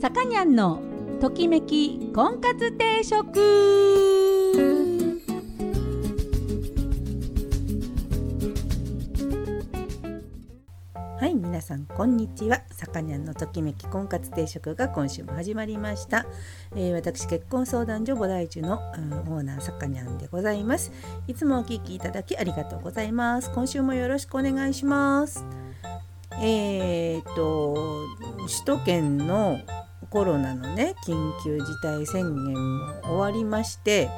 さかにゃんのときめき婚活定食。はい皆さんこんにちは。さかにゃんのときめき婚活定食が今週も始まりました、えー、私結婚相談所菩提樹の、うん、オーナーさかにゃんでございます。いつもお聞きいただきありがとうございます。今週もよろしくお願いします。えー、っと首都圏のコロナのね緊急事態宣言も終わりまして、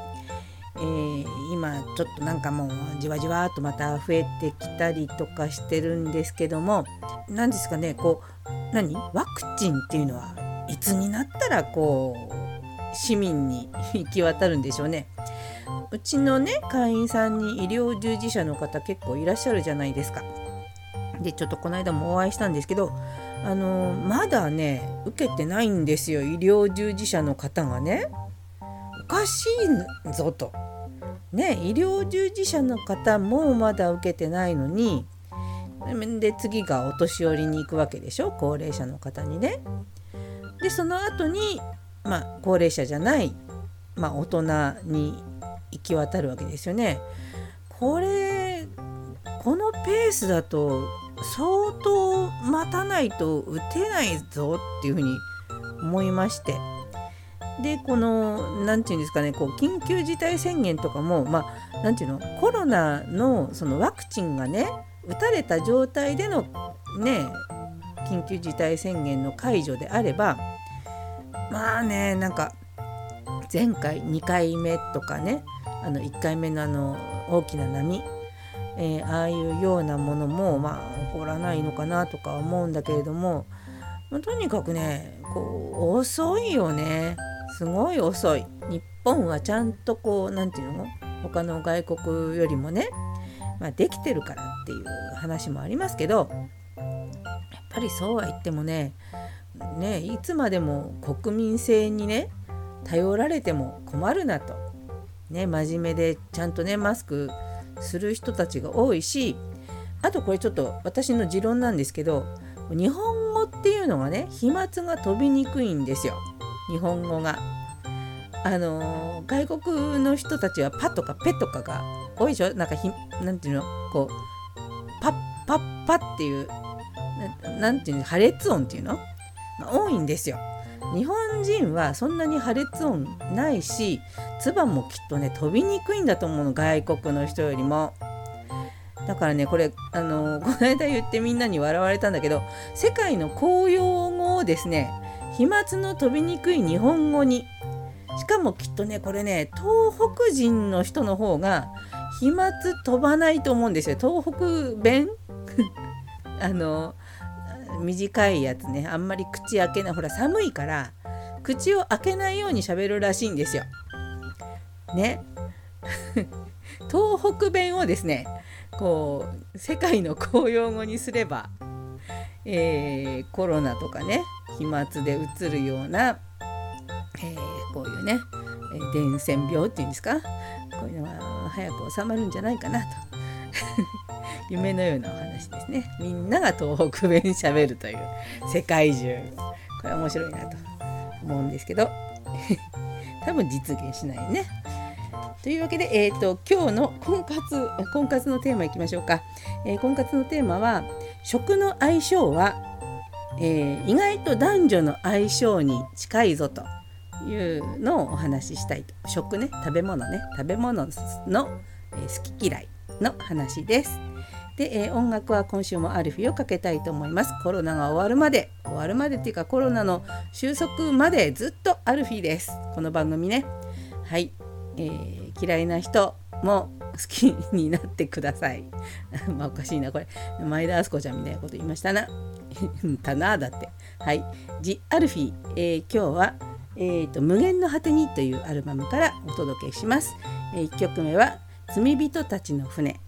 えー、今ちょっとなんかもうじわじわとまた増えてきたりとかしてるんですけども何ですかねこう何？ワクチンっていうのはいつになったらこう市民に行き渡るんでしょうね。うちのね会員さんに医療従事者の方結構いらっしゃるじゃないですか。でちょっとこの間もお会いしたんですけどあのまだね受けてないんですよ医療従事者の方がねおかしいぞと。ね医療従事者の方もまだ受けてないのにで次がお年寄りに行くわけでしょ？高齢者の方にね。でその後にまあ高齢者じゃない、まあ、大人に行き渡るわけですよね。これこのペースだと相当待たないと打てないぞっていうふうに思いまして。でこの何て言うんですかねこう緊急事態宣言とかもまあ何て言うのコロナのそのワクチンがね打たれた状態でのね緊急事態宣言の解除であればまあねなんか前回2回目とかねあの1回目のあの大きな波えー、ああいうようなものもまあ起こらないのかなとか思うんだけれども、まあ、とにかくねこう遅いよね。すごい遅い。日本はちゃんとこう何て言うの？他の外国よりもね、まあ、できてるからっていう話もありますけどやっぱりそうは言ってもねねいつまでも国民性にね頼られても困るなと。ね真面目でちゃんとねマスクする人たちが多いしあとこれちょっと私の持論なんですけど日本語っていうのがね飛沫が飛びにくいんですよ。日本語が。あのー、外国の人たちはパとかペとかが多いでしょ？なんかひなんていうの？こうパッパッパっていうなんていうの？破裂音っていうの、まあ、多いんですよ。日本人はそんなに破裂音ないし唾もきっとね飛びにくいんだと思うの外国の人よりも。だからねこれあの この間言ってみんなに笑われたんだけど世界の公用語をですね飛沫の飛びにくい日本語に。しかもきっとねこれね東北人の人の方が飛沫飛ばないと思うんですよ。東北弁？あの短いやつねあんまり口開けない。ほら寒いから口を開けないようにしゃべるらしいんですよ。ね。東北弁をですねこう世界の公用語にすれば、えー、コロナとかね飛沫でうつるような、えー、こういうね、伝染病っていうんですか？こういうのは早く収まるんじゃないかなと。夢のようなお話ですね。みんなが東北弁しゃべるという世界中。これ面白いなと。思うんですけど 多分実現しないね。というわけで、えーと、今日の婚活婚活のテーマいきましょうか、えー、婚活のテーマは食の相性は、えー、意外と男女の相性に近いぞというのをお話ししたいと食ね食べ物ね食べ物の、え、好き嫌いの話です。で、えー、音楽は今週もアルフィをかけたいと思います。コロナが終わるまで終わるまでっていうかコロナの収束までずっとアルフィです。この番組ね。はい、えー、嫌いな人も好きになってください。まあおかしいなこれ。前田敦子ちゃんみたいなこと言いましたな。たなだって。はい「ジ・アルフィ」えー、今日は「えーと、無限の果てに」というアルバムからお届けします、えー、1曲目は「罪人たちの船」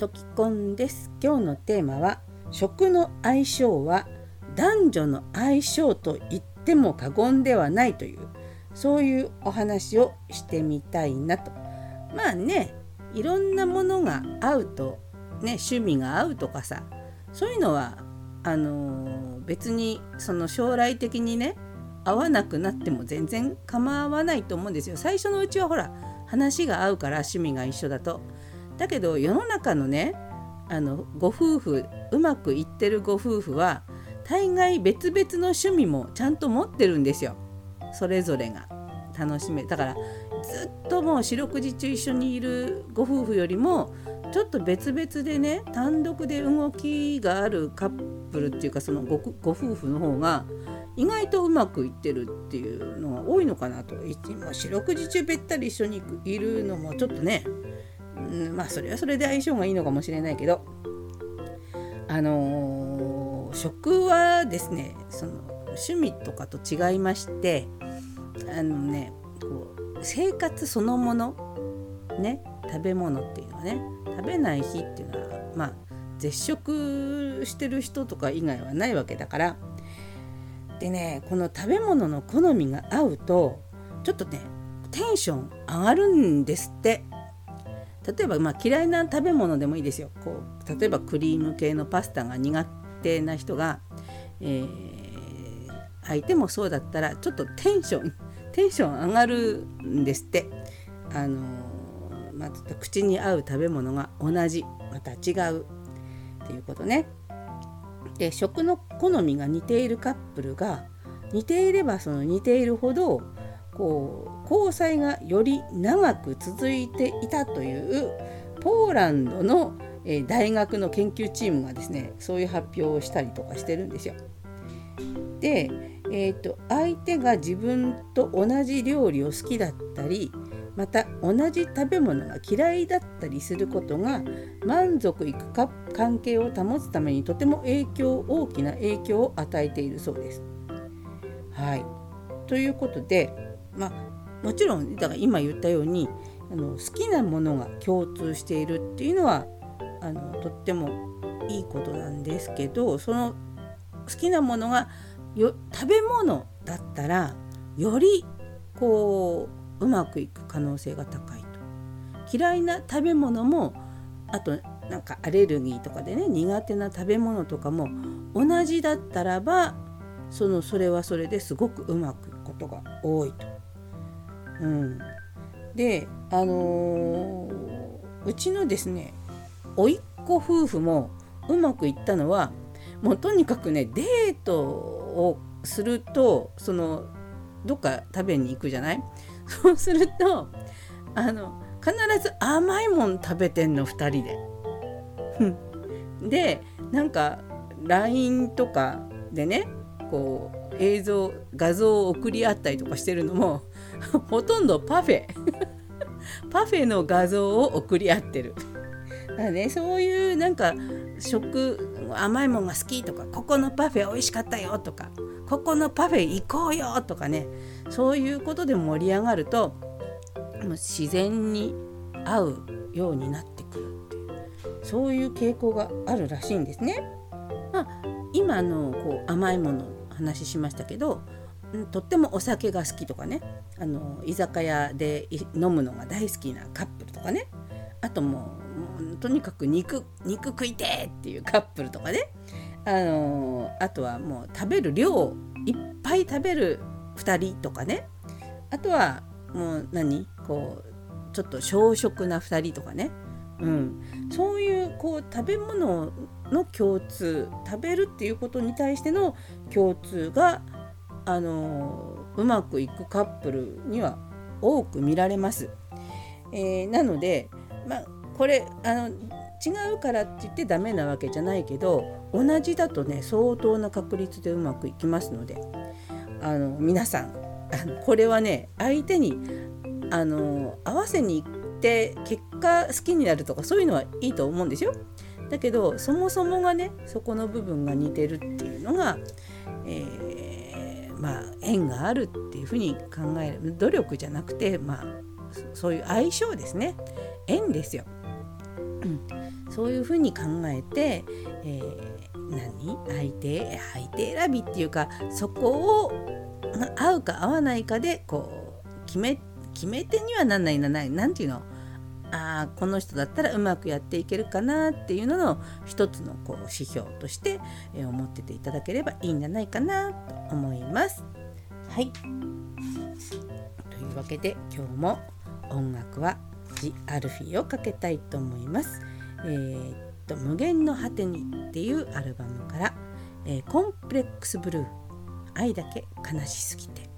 ときこんです今日のテーマは食の相性は男女の相性と言っても過言ではないというそういうお話をしてみたいなとまあねいろんなものが合うとね趣味が合うとかさそういうのはあのー、別にその将来的にね合わなくなっても全然構わないと思うんですよ。最初のうちはほら話が合うから趣味が一緒だと。だけど世の中のねあのご夫婦うまくいってるご夫婦は大概別々の趣味もちゃんと持ってるんですよ。それぞれが。楽しめだからずっともう四六時中一緒にいるご夫婦よりもちょっと別々でね単独で動きがあるカップルっていうかそのごご夫婦の方が意外とうまくいってるっていうのが多いのかなと。四六時中べったり一緒にいるのもちょっとね、うん、まあそれはそれで相性がいいのかもしれないけど。あのー、食はですねその趣味とかと違いましてあのねこう生活そのものね食べ物っていうのはね食べない日っていうのはまあ絶食してる人とか以外はないわけだから。でねこの食べ物の好みが合うとちょっとねテンション上がるんですって。例えば、まあ、嫌いな食べ物でもいいですよ。こう例えばクリーム系のパスタが苦手な人が、えー、相手もそうだったらちょっとテンション テンション上がるんですって。あのまあ、口に合う食べ物が同じ。また違う。っていうことね。で食の好みが似ているカップルが似ていればその似ているほどこう交際がより長く続いていたというポーランドの、大学の研究チームがですねそういう発表をしたりとかしてるんですよ。で、えーと、相手が自分と同じ料理を好きだったりまた同じ食べ物が嫌いだったりすることが満足いくか関係を保つためにとても影響大きな影響を与えているそうです。はいということでまあもちろんだから今言ったようにあの好きなものが共通しているっていうのはあのとってもいいことなんですけどその好きなものがよ食べ物だったらよりこううまくいく可能性が高いと。嫌いな食べ物もあとなんかアレルギーとかでね苦手な食べ物とかも同じだったらばそのそれはそれですごくうまくいくことが多いと。うん、であのー、うちのですね甥っ子夫婦もうまくいったのはもうとにかくねデートをするとそのどっか食べに行くじゃない？そうするとあの必ず甘いもん食べてんの2人で。でなんか LINE とかでねこう映像画像を送り合ったりとかしてるのも ほとんどパフェ パフェの画像を送り合ってる。だからねそういうなんか食甘いもんが好きとかここのパフェ美味しかったよとかここのパフェ行こうよとかねそういうことで盛り上がるともう自然に合うようになってくるっていうそういう傾向があるらしいんですね。まあ、今のこう甘いもの話しましたけどとってもお酒が好きとかねあの居酒屋で飲むのが大好きなカップルとかね。あともうとにかく肉肉食いてっていうカップルとかね。あのあとはもう食べる量いっぱい食べる2人とかね。あとはもう何？こうちょっと小食な2人とかね、うん、そういうこう食べ物の共通食べるっていうことに対しての共通があのうまくいくカップルには多く見られます。えー、なので、まあ、これあの違うからって言ってダメなわけじゃないけど同じだとね相当な確率でうまくいきますのであの皆さんあのこれはね相手にあの合わせに行って結果好きになるとかそういうのはいいと思うんですよ。だけどそもそもがねそこの部分が似てるっていうのが、えーまあ、縁があるっていうふうに考える。努力じゃなくて、まあ、そういう相性ですね。縁ですよ、そういうふうに考えて、えー、何？相手？相手選びっていうかそこを合うか合わないかでこう決め決め手にはなんないなないなんていうの？あこの人だったらうまくやっていけるかなっていうのの一つのこう指標として、え、思ってていただければいいんじゃないかなと思います。はいというわけで今日も音楽はジ・アルフィーをかけたいと思います。えー、っと「無限の果てに」っていうアルバムから「えー、コンプレックスブルー愛だけ悲しすぎて」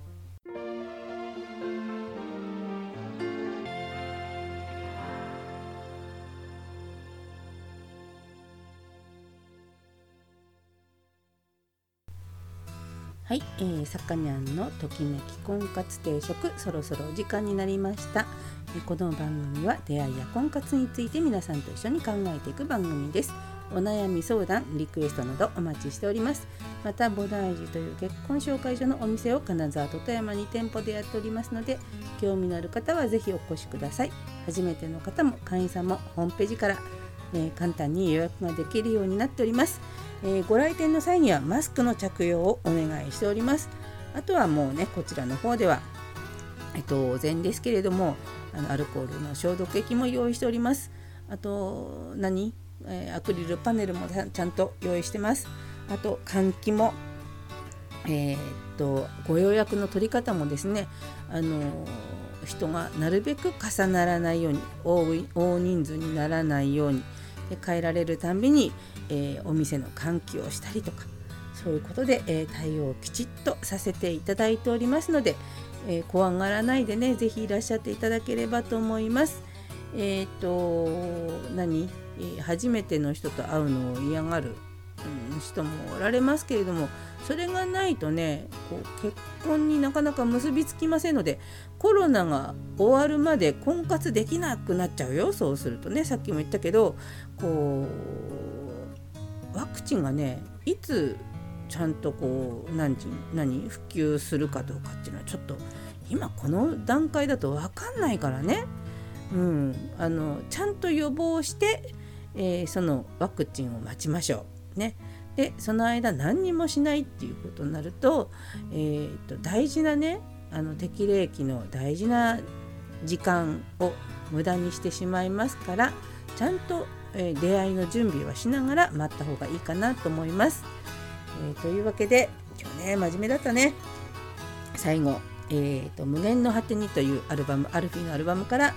はい、えー、さかにゃんのときめき婚活定食そろそろお時間になりました、えー、この番組は出会いや婚活について皆さんと一緒に考えていく番組です。お悩み相談リクエストなどお待ちしております。また菩提寺という結婚紹介所のお店を金沢と富山に店舗でやっておりますので興味のある方はぜひお越しください。初めての方も会員さんもホームページから、え、簡単に予約ができるようになっております。え、ご来店の際にはマスクの着用をお願いしております。あとはもうねこちらの方ではえっと前ですけれどもあのアルコールの消毒液も用意しております。あと何、えー、アクリルパネルもちゃんと用意してます。あと換気もえー、っとご予約の取り方もですねあの人がなるべく重ならないように大人数にならないようにで変えられるたんびに、えー、お店の換気をしたりとかそういうことで、えー、対応をきちっとさせていただいておりますので、えー、怖がらないでね是非いらっしゃっていただければと思います。えっ、と何、え初めての人と会うのを嫌がる、うん、人もおられますけれどもそれがないとねこう結婚になかなか結びつきませんのでコロナが終わるまで婚活できなくなっちゃうよ。そうするとねさっきも言ったけどこうワクチンがねいつちゃんとこう何時何普及するかどうかっていうのはちょっと今この段階だと分かんないからね、うん、あのちゃんと予防して、えー、そのワクチンを待ちましょう。ね、でその間何にもしないっていうことになると,、えーと、大事なねあの適齢期の大事な時間を無駄にしてしまいますからちゃんと、えー、出会いの準備はしながら待った方がいいかなと思います。えー、というわけで今日ね真面目だったね最後、えーと「無限の果てに」というアルバムアルフィーのアルバムから、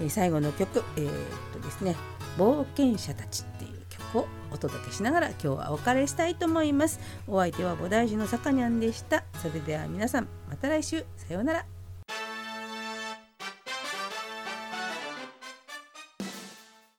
えー、最後の曲えー、とですね「冒険者たち」っていう曲をお届けしながら今日はお別れしたいと思います。お相手は菩提寺のさかにゃんでした。それでは皆さんまた来週。さようなら。